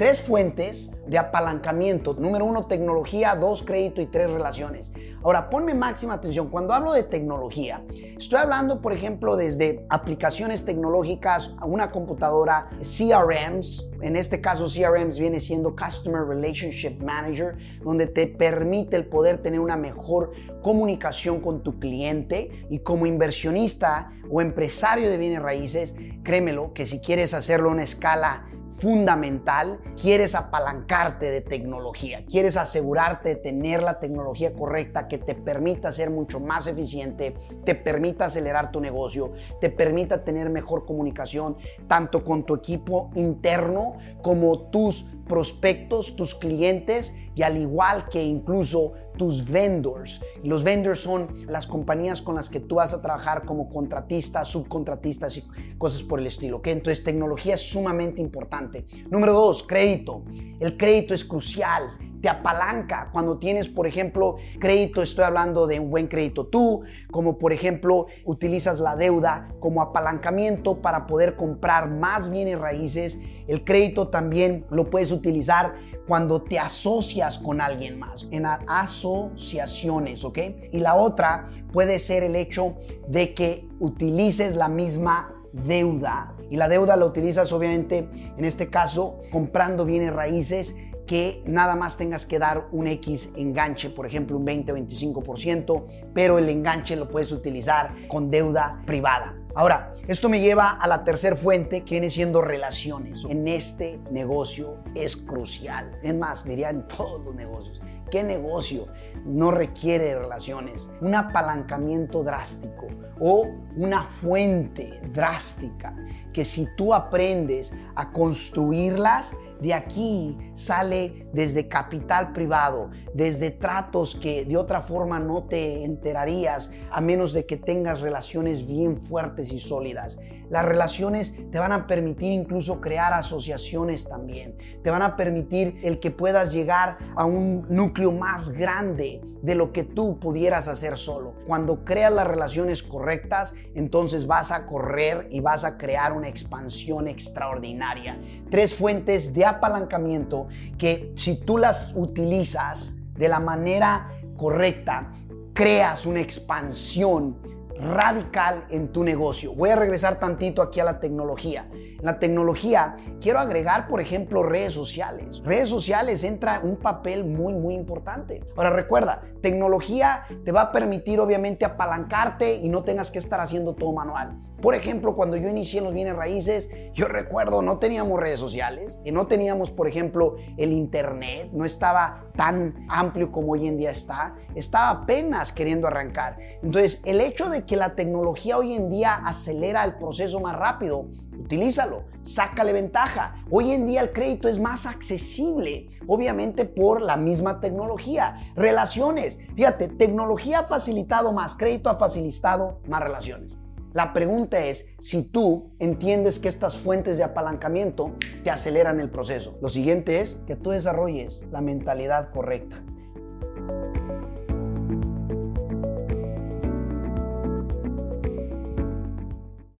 Tres fuentes de apalancamiento. Número uno, tecnología. Dos, crédito. Y tres, relaciones. Ahora, ponme máxima atención. Cuando hablo de tecnología, estoy hablando, por ejemplo, desde aplicaciones tecnológicas una computadora, CRMs. En este caso, CRMs viene siendo Customer Relationship Manager, donde te permite el poder tener una mejor comunicación con tu cliente. Y como inversionista o empresario de bienes raíces, créemelo que si quieres hacerlo a una escala fundamental, quieres apalancarte de tecnología, quieres asegurarte de tener la tecnología correcta que te permita ser mucho más eficiente, te permita acelerar tu negocio, te permita tener mejor comunicación tanto con tu equipo interno como tus prospectos, tus clientes y al igual que incluso tus vendors. Los vendors son las compañías con las que tú vas a trabajar como contratistas, subcontratistas y cosas por el estilo. Entonces tecnología es sumamente importante. Número dos, crédito. El crédito es crucial te apalanca cuando tienes, por ejemplo, crédito, estoy hablando de un buen crédito tú, como por ejemplo utilizas la deuda como apalancamiento para poder comprar más bienes raíces. El crédito también lo puedes utilizar cuando te asocias con alguien más, en asociaciones, ¿ok? Y la otra puede ser el hecho de que utilices la misma deuda. Y la deuda la utilizas obviamente, en este caso, comprando bienes raíces que nada más tengas que dar un X enganche, por ejemplo un 20 o 25%, pero el enganche lo puedes utilizar con deuda privada. Ahora, esto me lleva a la tercera fuente que viene siendo relaciones. En este negocio es crucial. Es más, diría en todos los negocios. ¿Qué negocio no requiere relaciones? Un apalancamiento drástico o una fuente drástica que si tú aprendes a construirlas, de aquí sale desde capital privado, desde tratos que de otra forma no te enterarías a menos de que tengas relaciones bien fuertes y sólidas. Las relaciones te van a permitir incluso crear asociaciones también. Te van a permitir el que puedas llegar a un núcleo más grande de lo que tú pudieras hacer solo. Cuando creas las relaciones correctas, entonces vas a correr y vas a crear una expansión extraordinaria. Tres fuentes de apalancamiento que si tú las utilizas de la manera correcta, creas una expansión radical en tu negocio. Voy a regresar tantito aquí a la tecnología. En la tecnología quiero agregar, por ejemplo, redes sociales. Redes sociales entra un papel muy, muy importante. Ahora recuerda, tecnología te va a permitir obviamente apalancarte y no tengas que estar haciendo todo manual. Por ejemplo, cuando yo inicié los bienes raíces, yo recuerdo, no teníamos redes sociales, y no teníamos, por ejemplo, el Internet, no estaba tan amplio como hoy en día está, estaba apenas queriendo arrancar. Entonces, el hecho de que la tecnología hoy en día acelera el proceso más rápido, utilízalo, sácale ventaja. Hoy en día el crédito es más accesible, obviamente por la misma tecnología. Relaciones, fíjate, tecnología ha facilitado más, crédito ha facilitado más relaciones. La pregunta es si tú entiendes que estas fuentes de apalancamiento te aceleran el proceso. Lo siguiente es que tú desarrolles la mentalidad correcta.